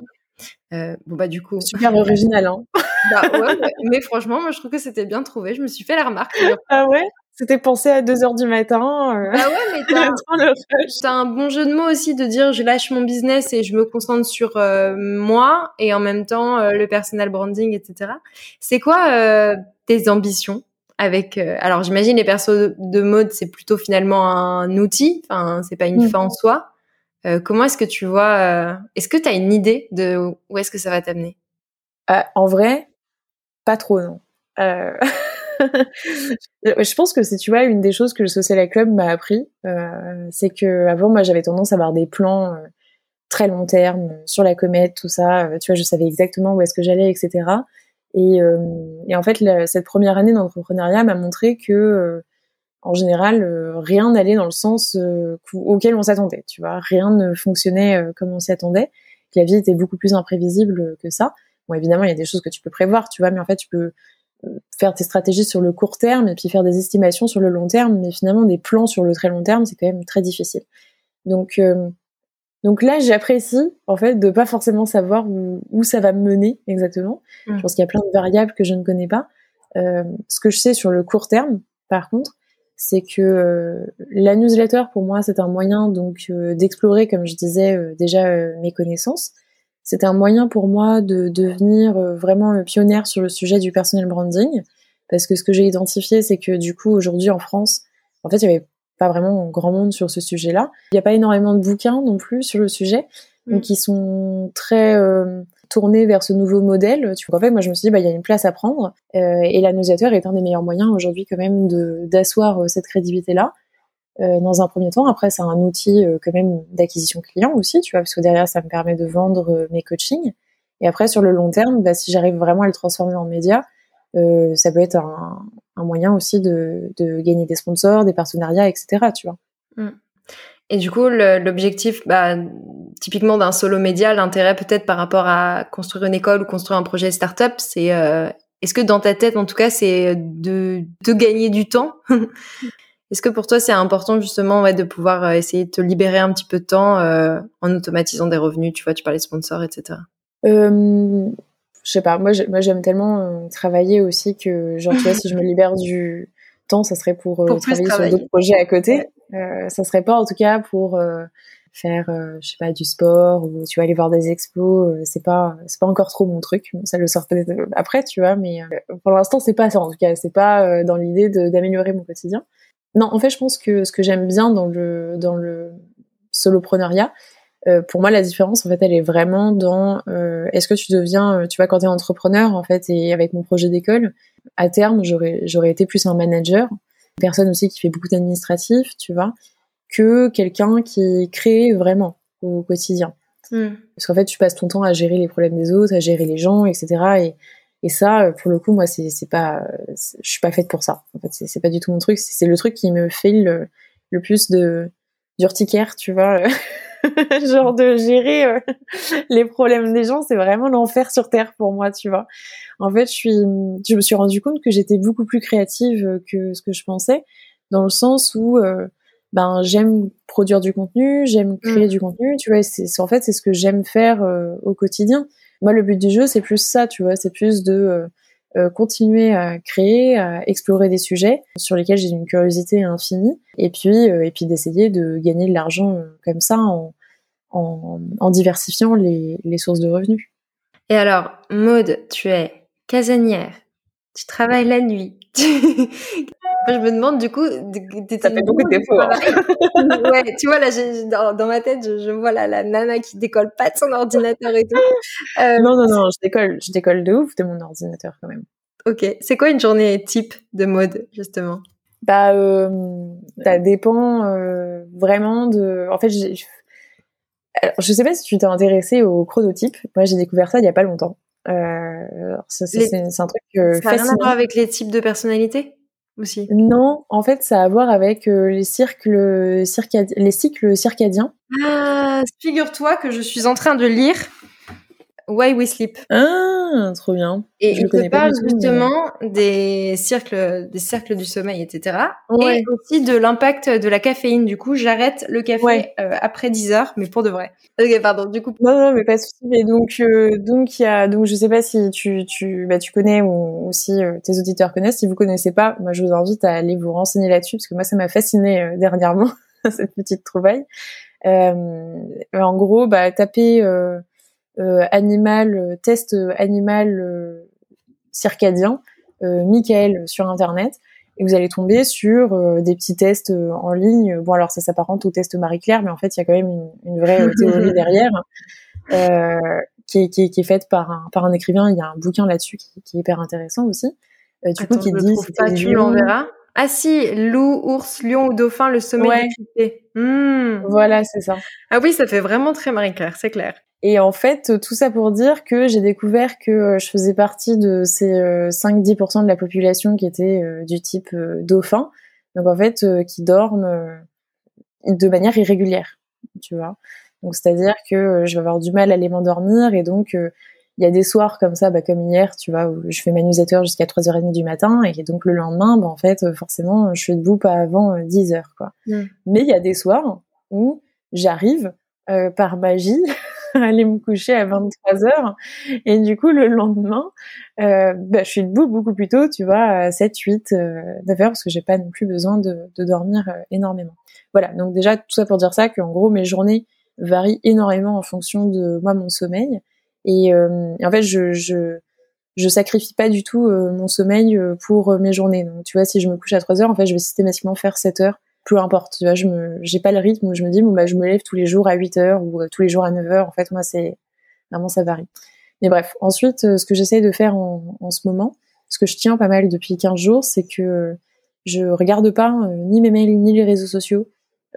Euh, bon bah du coup. Super original hein. bah ouais, mais franchement moi je trouve que c'était bien trouvé. Je me suis fait la remarque ah ouais? C'était pensé à 2 heures du matin. Euh... Ah ouais, mais t'as un, un bon jeu de mots aussi de dire je lâche mon business et je me concentre sur euh, moi et en même temps euh, le personal branding, etc. C'est quoi tes ambitions avec Alors j'imagine les persos de, mode c'est plutôt finalement un outil, enfin c'est pas une mm. fin en soi. comment est-ce que tu vois Est-ce que tu as une idée de où est-ce que ça va t'amener? En vrai, pas trop non. je pense que c'est tu vois une des choses que le social club m'a appris, euh, c'est que avant moi j'avais tendance à avoir des plans euh, très long terme sur la comète, tout ça. Euh, tu vois, je savais exactement où est-ce que j'allais, etc. Et, en fait, cette première année d'entrepreneuriat m'a montré que en général, rien n'allait dans le sens auquel on s'attendait. Tu vois, rien ne fonctionnait comme on s'y attendait. La vie était beaucoup plus imprévisible que ça. Bon, évidemment, il y a des choses que tu peux prévoir, tu vois, mais en fait, tu peux faire tes stratégies sur le court terme et puis faire des estimations sur le long terme, mais finalement des plans sur le très long terme, c'est quand même très difficile. Donc euh, donc là, j'apprécie en fait de pas forcément savoir où, où ça va me mener exactement. Mmh. Je pense qu'il y a plein de variables que je ne connais pas. Euh, ce que je sais sur le court terme, par contre, c'est que euh, la newsletter pour moi c'est un moyen donc euh, d'explorer, comme je disais déjà mes connaissances, c'était un moyen pour moi de devenir euh, vraiment pionnière sur le sujet du personal branding, parce que ce que j'ai identifié, c'est que du coup, aujourd'hui en France, en fait, il y avait pas vraiment grand monde sur ce sujet-là. Il n'y a pas énormément de bouquins non plus sur le sujet, mm. donc ils sont très euh, tournés vers ce nouveau modèle. Tu vois, en fait, moi, je me suis dit, bah, il y a une place à prendre, euh, et l'annonciateur est un des meilleurs moyens aujourd'hui quand même d'asseoir cette crédibilité-là. Euh, dans un premier temps. Après, c'est un outil euh, quand même d'acquisition client aussi, tu vois, parce que derrière, ça me permet de vendre euh, mes coachings. Et après, sur le long terme, bah, si j'arrive vraiment à le transformer en média, ça peut être un, moyen aussi de, gagner des sponsors, des partenariats, etc. Tu vois. Mm. Et du coup, l'objectif, bah, typiquement d'un solo média, l'intérêt peut-être par rapport à construire une école ou construire un projet startup, c'est est-ce que dans ta tête, en tout cas, c'est de gagner du temps Est-ce que pour toi c'est important justement ouais, de pouvoir euh, essayer de te libérer un petit peu de temps euh, en automatisant des revenus? Tu vois, tu parlais de sponsors, etc. Euh, je sais pas. Moi, j'aime tellement euh, travailler aussi que genre tu vois, si je me libère du temps, ça serait pour, travailler, sur d'autres projets à côté. Ça serait pas en tout cas pour faire je sais pas du sport ou tu vas aller voir des expos c'est pas c'est pas encore trop mon truc ça le sort peut-être après tu vois mais pour l'instant c'est pas ça en tout cas c'est pas dans l'idée d'améliorer mon quotidien non, en fait, je pense que ce que j'aime bien dans le dans le solopreneuriat, euh, pour moi, la différence, en fait, elle est vraiment dans euh, est-ce que tu deviens, euh, tu vois, quand tu es entrepreneur, en fait, et avec mon projet d'école, à terme, j'aurais j'aurais été plus un manager, une personne aussi qui fait beaucoup d'administratif, tu vois, que quelqu'un qui crée vraiment au quotidien. Hmm. Parce qu'en fait, tu passes ton temps à gérer les problèmes des autres, à gérer les gens, etc. Et et ça, euh, pour le coup, moi, c'est pas, je suis pas faite pour ça. En fait, c'est pas du tout mon truc. C'est le truc qui me fait le, le plus de d'urticaire, tu vois. genre de gérer euh, les problèmes des gens, c'est vraiment l'enfer sur terre pour moi, tu vois. En fait, je suis, je me suis rendu compte que j'étais beaucoup plus créative que ce que je pensais, dans le sens où, euh, ben, j'aime produire du contenu, j'aime créer mmh. du contenu, tu vois. C'est en fait, c'est ce que j'aime faire au quotidien. Moi, le but du jeu, c'est plus ça, tu vois, c'est plus de euh, euh, continuer à créer, à explorer des sujets sur lesquels j'ai une curiosité infinie, et puis euh, et puis d'essayer de gagner de l'argent comme ça en en, diversifiant les, les sources de revenus. Et alors, Maude, tu es casanière, tu travailles la nuit. je me demande du coup. Ça fait beaucoup d'efforts. ouais, tu vois, là, dans, dans, ma tête, je, vois la, la, nana qui décolle pas de son ordinateur et tout. Euh, non, non, non, je décolle, je décolle de ouf de mon ordinateur quand même. Ok. C'est quoi une journée type de mode, justement? Bah, euh, ça dépend euh, vraiment de. En fait, alors, je sais pas si tu t'es intéressé au chronotype. Moi, j'ai découvert ça il y a pas longtemps. Euh, c'est un truc euh, ça a rien à voir avec les types de personnalités? Aussi. Non, en fait, ça a à voir avec euh, les cycles les cycles circadiens. Ah, figure-toi que je suis en train de lire Why We Sleep. Ah, trop bien. Et je il te parle justement des cercles, des cercles du sommeil, etc. Et aussi de l'impact de la caféine. Du coup, j'arrête le café euh, après 10 heures, mais pour de vrai. Ok, pardon. Du coup. Non, non, mais pas de souci. Mais donc, euh, donc il y a, donc je sais pas si tu, tu, bah, tu connais ou, si euh, tes auditeurs connaissent. Si vous connaissez pas, moi, je vous invite à aller vous renseigner là-dessus parce que moi, ça m'a fasciné dernièrement cette petite trouvaille. en gros, bah, taper euh, animal, euh, test euh, animal circadien, Michael sur internet et vous allez tomber sur des petits tests en ligne. Bon, alors ça s'apparente au test Marie-Claire, mais en fait, il y a quand même une, une vraie théorie derrière euh, qui, est, qui, est, qui, est, faite par un, par un écrivain. Il y a un bouquin là-dessus qui, qui, est hyper intéressant aussi. Euh, du coup, qui dit. Pas, tu. Ah si, loup, ours, lion ou dauphin, le sommeil ouais. Mmh. Voilà, c'est ça. Ah oui, ça fait vraiment très Marie-Claire, c'est clair. Et en fait, tout ça pour dire que j'ai découvert que euh, je faisais partie de ces 5-10% euh, de la population qui était euh, du type dauphin, donc en fait qui dorment de manière irrégulière, tu vois. Donc c'est-à-dire que je vais avoir du mal à les m'endormir et donc il y a des soirs comme ça, bah, comme hier, tu vois, où je fais ma newsletter jusqu'à 3h30 du matin et donc le lendemain, bah, en fait, forcément, je suis debout pas avant 10h, quoi. Mmh. Mais il y a des soirs où j'arrive par magie aller me coucher à 23 heures. Et du coup, le lendemain, euh, bah, je suis debout beaucoup plus tôt, tu vois, à 7, 8, euh, 9 heures, parce que j'ai pas non plus besoin de, dormir euh, énormément. Voilà. Donc déjà, tout ça pour dire ça, qu'en gros, mes journées varient énormément en fonction de moi, mon sommeil. Et, euh, en fait, je, je, sacrifie pas du tout mon sommeil pour mes journées. Donc, tu vois, si je me couche à 3 heures, en fait, je vais systématiquement faire 7 heures peu importe, tu vois, je me, j'ai pas le rythme où je me dis, bon, bah, je me lève tous les jours à 8 heures ou euh, tous les jours à 9 heures. En fait, moi, c'est, vraiment, ça varie. Mais bref, ensuite, euh, ce que j'essaie de faire en, en, ce moment, ce que je tiens pas mal depuis 15 jours, c'est que je regarde pas euh, ni mes mails ni les réseaux sociaux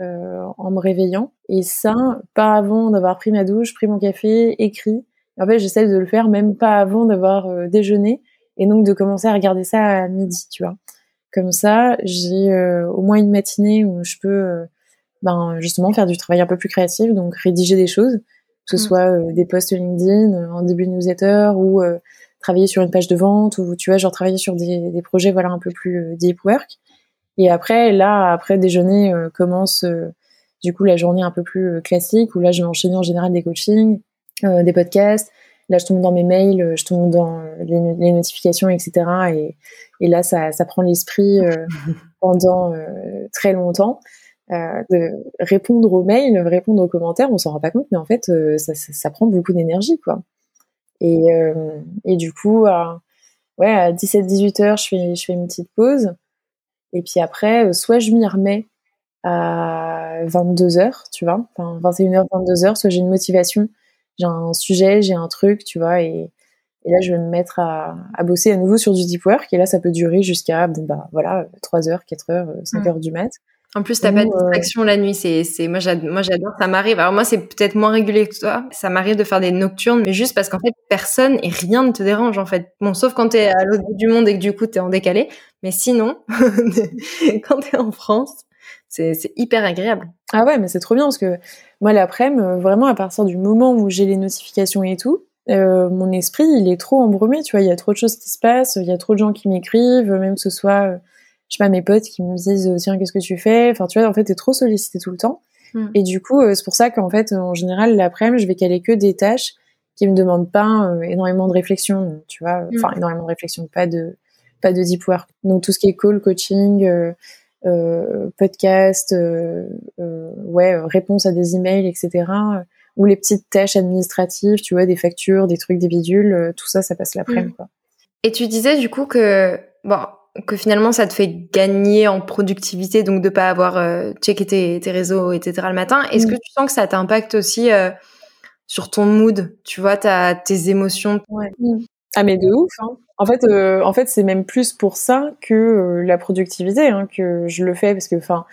euh, en me réveillant. Et ça, pas avant d'avoir pris ma douche, pris mon café, écrit. en fait, j'essaie de le faire même pas avant d'avoir déjeuné et donc de commencer à regarder ça à midi, tu vois. Comme ça, j'ai euh, au moins une matinée où je peux euh, ben, justement faire du travail un peu plus créatif, donc rédiger des choses, que ce mm. soit euh, des posts LinkedIn en début de newsletter ou travailler sur une page de vente ou tu vois genre travailler sur des, des projets voilà un peu plus deep work. Et après là après déjeuner commence du coup la journée un peu plus classique où là je vais enchaîner en général des coachings, des podcasts, Là, je tombe dans mes mails, euh, je tombe dans euh, les, notifications, etc. Et, et là, ça, ça prend l'esprit euh, pendant très longtemps. de répondre aux mails, répondre aux commentaires, on s'en rend pas compte, mais en fait, ça, ça, ça, prend beaucoup d'énergie, quoi. Et, et du coup, à, ouais, à 17-18 heures, je fais, je fais une petite pause. Et puis après, soit je m'y remets à 22 heures, tu vois, enfin 21h, 22 heures, soit j'ai une motivation j'ai un sujet, j'ai un truc, tu vois, et, et là, je vais me mettre à, à, bosser à nouveau sur du deep work. Et là, ça peut durer jusqu'à, bon, bah, voilà, 3 heures, 4 heures, 5 heures du mat. En plus, t'as pas de euh, distraction la nuit. C'est, c'est, moi, j'adore, ça m'arrive. Alors, moi, c'est peut-être moins régulier que toi. Ça m'arrive de faire des nocturnes, mais juste parce qu'en fait, personne et rien ne te dérange, en fait. Bon, sauf quand t'es à l'autre bout du monde et que du coup, t'es en décalé. Mais sinon, quand t'es en France, c'est, c'est hyper agréable. Ah ouais, mais c'est trop bien parce que moi, l'après-midi, euh, vraiment, à partir du moment où j'ai les notifications et tout, euh, mon esprit, il est trop embrumé, tu vois, il y a trop de choses qui se passent, il y a trop de gens qui m'écrivent, même que ce soit, euh, je sais pas, mes potes qui me disent, tiens, qu'est-ce que tu fais? Enfin, tu vois, en fait, t'es trop sollicité tout le temps. Mm. Et du coup, c'est pour ça qu'en fait, en général, l'après-midi, je vais caler que des tâches qui me demandent pas énormément de réflexion, tu vois, mm. enfin, énormément de réflexion, pas de, pas de deep work. Donc, tout ce qui est call, coaching, euh, podcast, euh, euh, ouais, réponse à des emails, etc. ou les petites tâches administratives, tu vois, des factures, des trucs, des bidules, tout ça, ça passe l'après-midi. Mmh. Et tu disais du coup que bon, que finalement ça te fait gagner en productivité, donc de pas avoir euh, checké tes, tes, réseaux, etc. le matin. Est-ce que mm. tu sens que ça t'impacte aussi euh, sur ton mood, tu vois, as tes émotions ouais. Mm. Ah mais de ouf. Hein. En fait, euh, en fait, c'est même plus pour ça que la productivité hein, que je le fais parce que, enfin,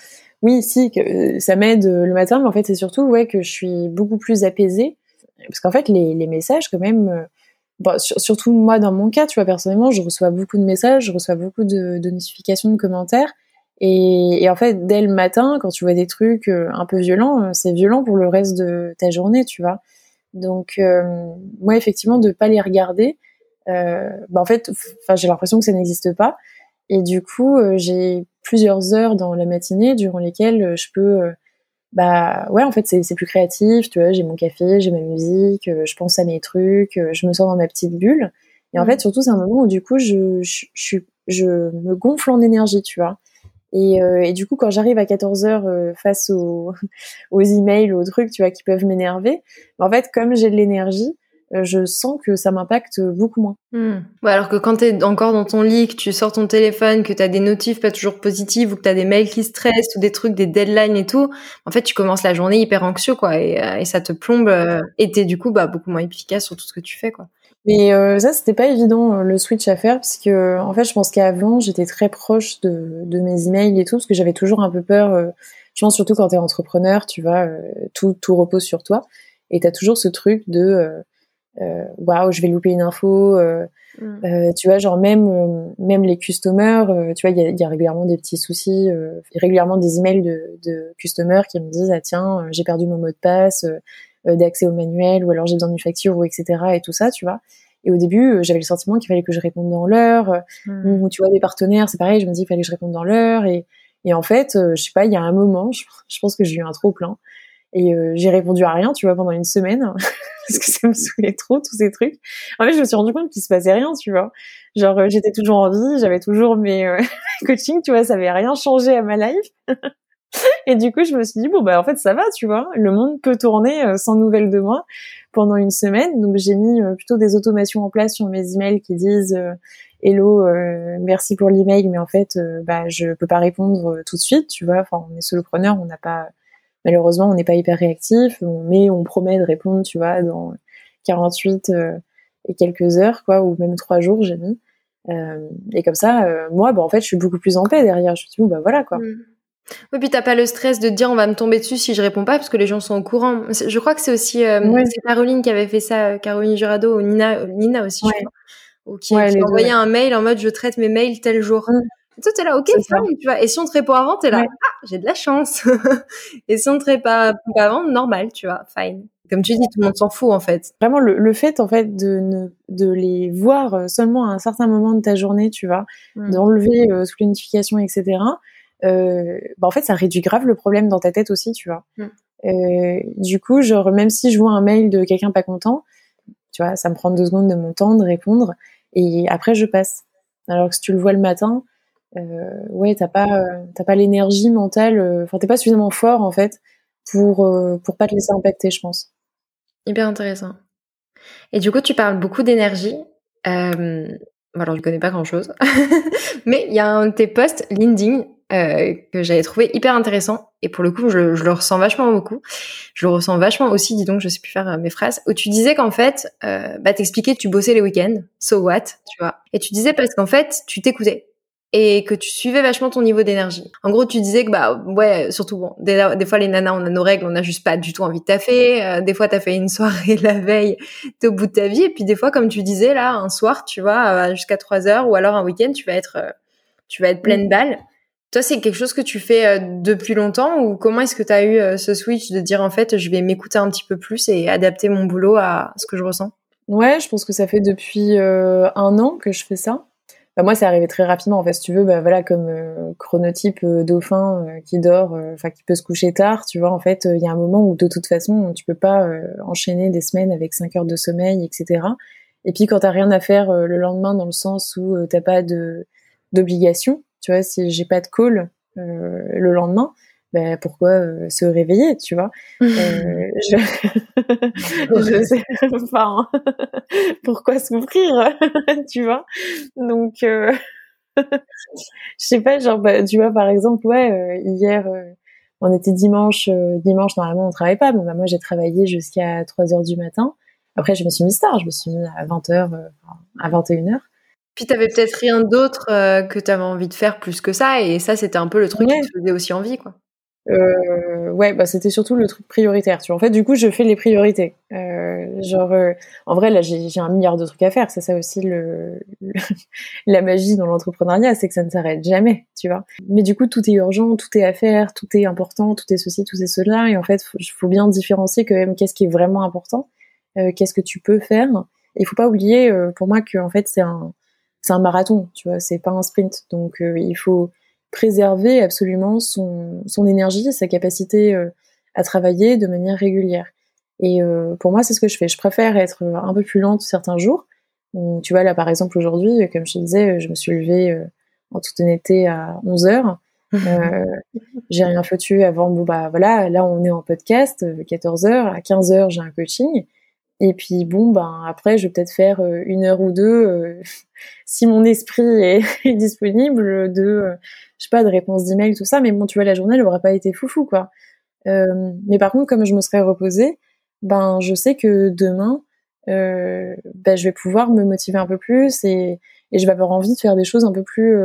oui, si, que, ça m'aide le matin, mais en fait, c'est surtout ouais que je suis beaucoup plus apaisée parce qu'en fait, les, les messages quand même bon, surtout moi dans mon cas, tu vois, personnellement, je reçois beaucoup de messages, je reçois beaucoup de, de notifications, de commentaires. Et, et, en fait, dès le matin, quand tu vois des trucs euh, un peu violents, euh, c'est violent pour le reste de ta journée, tu vois. Donc, euh, moi, effectivement, de pas les regarder, euh, bah en fait, enfin, j'ai l'impression que ça n'existe pas. Et du coup, j'ai plusieurs heures dans la matinée durant lesquelles je peux bah ouais en fait c'est plus créatif tu vois j'ai mon café j'ai ma musique euh, je pense à mes trucs euh, je me sens dans ma petite bulle et en mm. fait surtout c'est un moment où du coup je je, je, je me gonfle en énergie tu vois et, euh, et du coup quand j'arrive à 14 heures face aux aux emails aux trucs tu vois qui peuvent m'énerver en fait comme j'ai de l'énergie euh, je sens que ça m'impacte beaucoup moins. Hmm. Ouais, alors que quand tu es encore dans ton lit, que tu sors ton téléphone, que tu as des notifs pas toujours positives ou que tu as des mails qui stressent ou des trucs, des deadlines et tout, en fait, tu commences la journée hyper anxieux quoi et, euh, et ça te plombe euh, et t'es du coup bah, beaucoup moins efficace sur tout ce que tu fais quoi. Mais euh, ça, c'était pas évident le switch à faire parce que en fait, je pense qu'avant, j'étais très proche de, de, mes emails et tout parce que j'avais toujours un peu peur. je pense surtout quand t'es entrepreneur, tu vois, tout tout repose sur toi et t'as toujours ce truc de euh, waouh, je vais louper une info. Euh, mm. euh, tu vois, genre même même les customers, tu vois, il y a, y a, régulièrement des petits soucis, régulièrement des emails de, de customers qui me disent ah tiens, j'ai perdu mon mot de passe d'accès au manuel ou alors j'ai besoin d'une facture ou etc. et tout ça, tu vois. Et au début, j'avais le sentiment qu'il fallait que je réponde dans l'heure. Mm. Ou tu vois, des partenaires, c'est pareil, je me dis qu'il fallait que je réponde dans l'heure. Et, et en fait, je sais pas, il y a un moment, je, je pense que j'ai eu un trop plein. Et euh, j'ai répondu à rien, tu vois, pendant une semaine, parce que ça me saoulait trop tous ces trucs. En fait, je me suis rendu compte qu'il se passait rien, tu vois. Genre, euh, j'étais toujours en vie, j'avais toujours mes euh, coachings, tu vois, ça avait rien changé à ma life. Et du coup, je me suis dit bon bah en fait ça va, tu vois, le monde peut tourner sans nouvelles de moi pendant une semaine. Donc j'ai mis plutôt des automations en place sur mes emails qui disent hello, merci pour l'email, mais en fait bah je peux pas répondre tout de suite, tu vois. Enfin, on est solopreneur, on n'a pas malheureusement, on n'est pas hyper réactif, mais on promet de répondre, tu vois, dans 48 euh, et quelques heures, quoi, ou même trois jours, j'ai mis. Euh, et comme ça, euh, moi, bah, en fait, je suis beaucoup plus en paix derrière. Je me dis, bah voilà, quoi. Mm. Oui, puis t'as pas le stress de te dire on va me tomber dessus si je réponds pas parce que les gens sont au courant. Je crois que c'est aussi c'est Caroline qui avait fait ça, Caroline Jurado ou Nina, Nina aussi, je crois, ou qui, qui envoyé un mail en mode je traite mes mails tel jour. Toi, t'es là, ok, fine, tu vois. Et si on te répond avant, t'es là, ah, j'ai de la chance. et si on te répond pas avant, normal, tu vois, fine. Comme tu dis, tout le monde s'en fout, en fait. Vraiment, le, le, fait, en fait, de ne, de les voir euh, seulement à un certain moment de ta journée, tu vois, mmh. d'enlever euh, sous notification, etc., euh, bah, en fait, ça réduit grave le problème dans ta tête aussi, tu vois. Mmh. Euh, du coup, genre, même si je vois un mail de quelqu'un pas content, tu vois, ça me prend deux secondes de mon temps de répondre, et après, je passe. Alors que si tu le vois le matin, euh, ouais, t'as pas, euh, t'as pas l'énergie mentale, euh, enfin, t'es pas suffisamment fort en fait pour pour pas te laisser impacter, je pense. Hyper intéressant. Et du coup, tu parles beaucoup d'énergie. Euh, alors, je connais pas grand chose, mais il y a un de tes posts LinkedIn euh, que j'avais trouvé hyper intéressant et pour le coup, je, le ressens vachement beaucoup. Je le ressens vachement aussi, dis donc, je sais plus faire mes phrases. Où tu disais qu'en fait, euh, bah t'expliquais tu bossais les week-ends, so what, tu vois? Et tu disais parce qu'en fait, tu t'écoutais et que tu suivais vachement ton niveau d'énergie. En gros, tu disais que bah ouais, surtout bon, des, des, fois les nanas, on a nos règles, on n'a juste pas du tout envie de taffer. Euh, des fois, t'as fait une soirée la veille, t'es au bout de ta vie, et puis des fois, comme tu disais là, un soir, tu vois, jusqu'à 3 heures, ou alors un week-end, tu vas être, euh, tu vas être pleine mm. balle. Toi, c'est quelque chose que tu fais euh, depuis longtemps, ou comment est-ce que tu as eu ce switch de dire en fait, je vais m'écouter un petit peu plus et adapter mon boulot à ce que je ressens? Ouais, je pense que ça fait depuis un an que je fais ça. Bah, moi, c'est arrivé très rapidement. En fait, si tu veux, bah, voilà, comme euh, chronotype euh, dauphin euh, qui dort, enfin qui peut se coucher tard, tu vois. En fait, il y a un moment où de toute façon, tu peux pas enchaîner des semaines avec 5 heures de sommeil, etc. Et puis quand t'as rien à faire le lendemain, dans le sens où t'as pas d'obligation, tu vois, si j'ai pas de call le lendemain, ben pourquoi se réveiller, tu vois? Je... je sais pas pourquoi souffrir, tu vois? Donc je sais pas, genre bah, tu vois par exemple, ouais, hier on était dimanche, dimanche normalement on travaille pas, mais bah, moi j'ai travaillé jusqu'à 3 heures du matin. Après je me suis mis tard, je me suis mis à 20 h à 21 h puis tu avais peut-être rien d'autre euh, que tu avais envie de faire plus que ça, et ça c'était un peu le truc qui te faisait aussi envie, quoi. Euh, ouais, bah c'était surtout le truc prioritaire. Tu vois, en fait, du coup, je fais les priorités. Euh, genre, euh, en vrai, là, j'ai un milliard de trucs à faire. C'est ça aussi le, la magie dans l'entrepreneuriat, c'est que ça ne s'arrête jamais, tu vois. Mais du coup, tout est urgent, tout est à faire, tout est important, tout est ceci, tout est cela. Et en fait, il faut, bien différencier quand même qu'est-ce qui est vraiment important, qu'est-ce que tu peux faire. Il faut pas oublier, pour moi, que en fait, c'est un un marathon, tu vois, c'est pas un sprint. Donc il faut préserver absolument son, son énergie, sa capacité euh, à travailler de manière régulière. Et euh, pour moi, c'est ce que je fais. Je préfère être un peu plus lente certains jours. tu vois, là, par exemple, aujourd'hui, comme je te disais, je me suis levée en toute honnêteté à 11 heures. j'ai rien foutu avant. Bon, bah voilà, là, on est en podcast, 14 heures. À 15 heures, j'ai un coaching. Et puis bon, ben après, je vais peut-être faire euh, une heure ou deux, euh, si mon esprit est, disponible, de, euh, je sais pas, de réponse d'email, tout ça. Mais bon, tu vois, la journée, elle aura pas été foufou, quoi. mais par contre, comme je me serais reposée, ben je sais que demain, ben, je vais pouvoir me motiver un peu plus et, et je vais avoir envie de faire des choses un peu plus,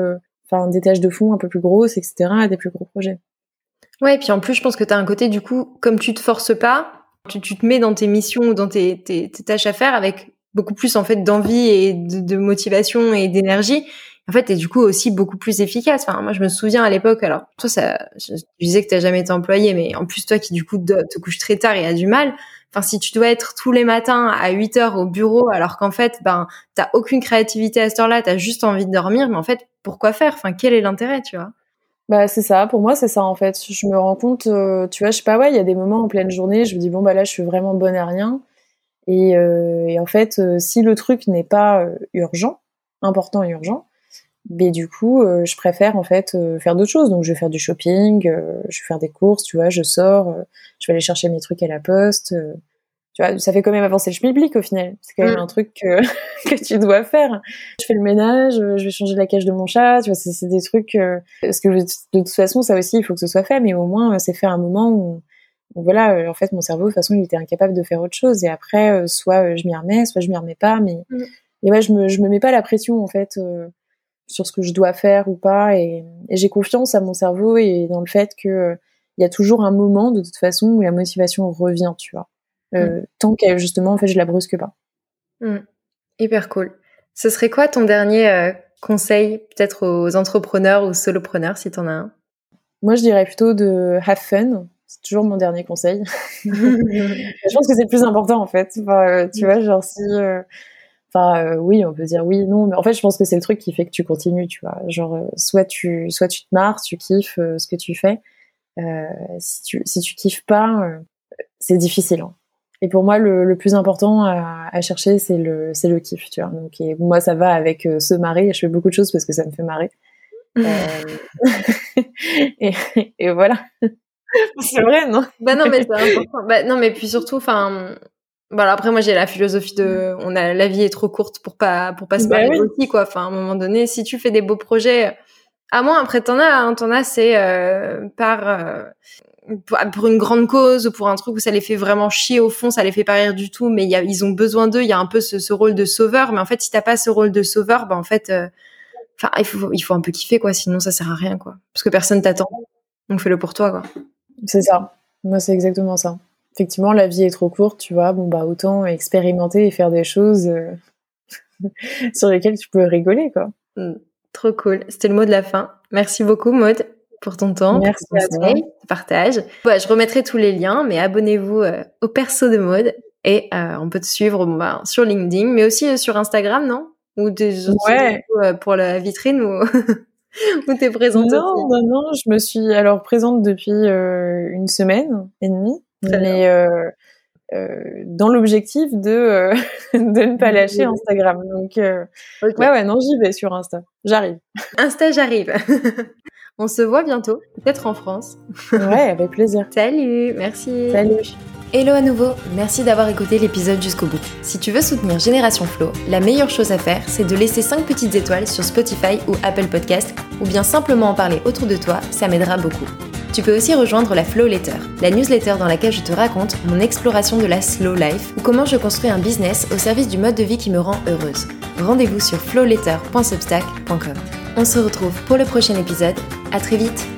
enfin des tâches de fond un peu plus grosses, etc., des plus gros projets. Ouais, et puis en plus, je pense que tu as un côté, du coup, comme tu te forces pas, tu, tu, te mets dans tes missions ou dans tes, tâches à faire avec beaucoup plus en fait d'envie et de, motivation et d'énergie. En fait, et du coup aussi beaucoup plus efficace. Enfin, moi, je me souviens à l'époque. Alors, toi, ça, je disais que t'as jamais été employé, mais en plus toi qui du coup te, couches très tard et a du mal. Enfin, si tu dois être tous les matins à 8 heures au bureau, alors qu'en fait, ben, t'as aucune créativité à cette heure-là, t'as juste envie de dormir. Mais en fait, pourquoi faire? Enfin, quel est l'intérêt, tu vois? Bah c'est ça, pour moi c'est ça en fait. Je me rends compte, euh, tu vois, je sais pas, ouais, il y a des moments en pleine journée, je me dis bon bah là je suis vraiment bonne à rien. Et, euh, en fait, euh, si le truc n'est pas urgent, important et urgent, mais du coup, je préfère en fait faire d'autres choses. Donc je vais faire du shopping, je vais faire des courses, tu vois, je sors, je vais aller chercher mes trucs à la poste tu vois, ça fait quand même avancer le schmilblick au final. C'est quand même mm. un truc que, que tu dois faire. Je fais le ménage, je vais changer la cage de mon chat, tu vois, c'est des trucs, euh, parce que de toute façon, ça aussi, il faut que ce soit fait, mais au moins, c'est fait un moment où, voilà, euh, en fait, mon cerveau, de toute façon, il était incapable de faire autre chose. Et après, euh, soit je m'y remets, soit je m'y remets pas, mais, mm. et ouais, je me, je me mets pas la pression, en fait, sur ce que je dois faire ou pas, et, et j'ai confiance à mon cerveau et dans le fait que, il y a toujours un moment, de toute façon, où la motivation revient, tu vois. Euh, mm. tant qu'elle justement en fait je la brusque pas. Mm. Hyper cool. Ce serait quoi ton dernier euh, conseil peut-être aux entrepreneurs ou solopreneurs si tu en as un? Moi je dirais plutôt de have fun. C'est toujours mon dernier conseil. je pense que c'est le plus important en fait. Euh, tu vois genre si Enfin, oui, on peut dire oui, non, mais en fait, je pense que c'est le truc qui fait que tu continues, tu vois. Genre, soit tu, soit tu te marres, tu kiffes ce que tu fais. si tu, si tu kiffes pas, c'est difficile. Hein. Et pour moi, le, le plus important à, à chercher, c'est le, c'est le kiff, tu vois. Donc, et moi, ça va avec euh, se marrer. Je fais beaucoup de choses parce que ça me fait marrer. Euh... et, et, voilà. c'est vrai, non? Bah non, mais c'est important. Bah non, mais puis surtout, enfin, voilà. Après, moi, j'ai la philosophie de, on a, la vie est trop courte pour pas, pour pas se bah marrer aussi, quoi. Enfin, à un moment donné, si tu fais des beaux projets, à moins après t'en as, hein, t'en as, c'est euh, par euh, pour une grande cause ou pour un truc où ça les fait vraiment chier au fond, ça les fait pas rire du tout, mais y a, ils ont besoin d'eux. Il y a un peu ce, ce, rôle de sauveur, mais en fait, si t'as pas ce rôle de sauveur, bah en fait, euh, enfin, il faut il faut un peu kiffer quoi, sinon ça sert à rien quoi, parce que personne t'attend. Donc fais-le pour toi quoi. C'est ça. Moi, c'est exactement ça. Effectivement, la vie est trop courte, tu vois. Bon bah autant expérimenter et faire des choses euh, sur lesquelles tu peux rigoler quoi. Mm. Trop cool. C'était le mot de la fin. Merci beaucoup, Maud pour ton temps, Merci pour ton partage. je remettrai tous les liens, mais abonnez-vous euh, au perso de mode et euh, on peut te suivre bah, sur LinkedIn, mais aussi euh, sur Instagram, non? Ou des ouais. pour la vitrine ou où t'es présente Non, non, non, je me suis alors présente depuis une semaine et demie, mais dans l'objectif de de ne pas lâcher Instagram. Donc ouais ouais non j'y vais sur Insta. J'arrive. Insta j'arrive. On se voit bientôt, peut-être en France. ouais, avec plaisir. Salut, merci. Salut. Hello à nouveau, merci d'avoir écouté l'épisode jusqu'au bout. Si tu veux soutenir Génération Flow, la meilleure chose à faire, c'est de laisser 5 petites étoiles sur Spotify ou Apple Podcast, ou bien simplement en parler autour de toi, ça m'aidera beaucoup. Tu peux aussi rejoindre la Flow Letter, la newsletter dans laquelle je te raconte mon exploration de la slow life ou comment je construis un business au service du mode de vie qui me rend heureuse. Rendez-vous sur flowletter.substack.com. On se retrouve pour le prochain épisode. À très vite.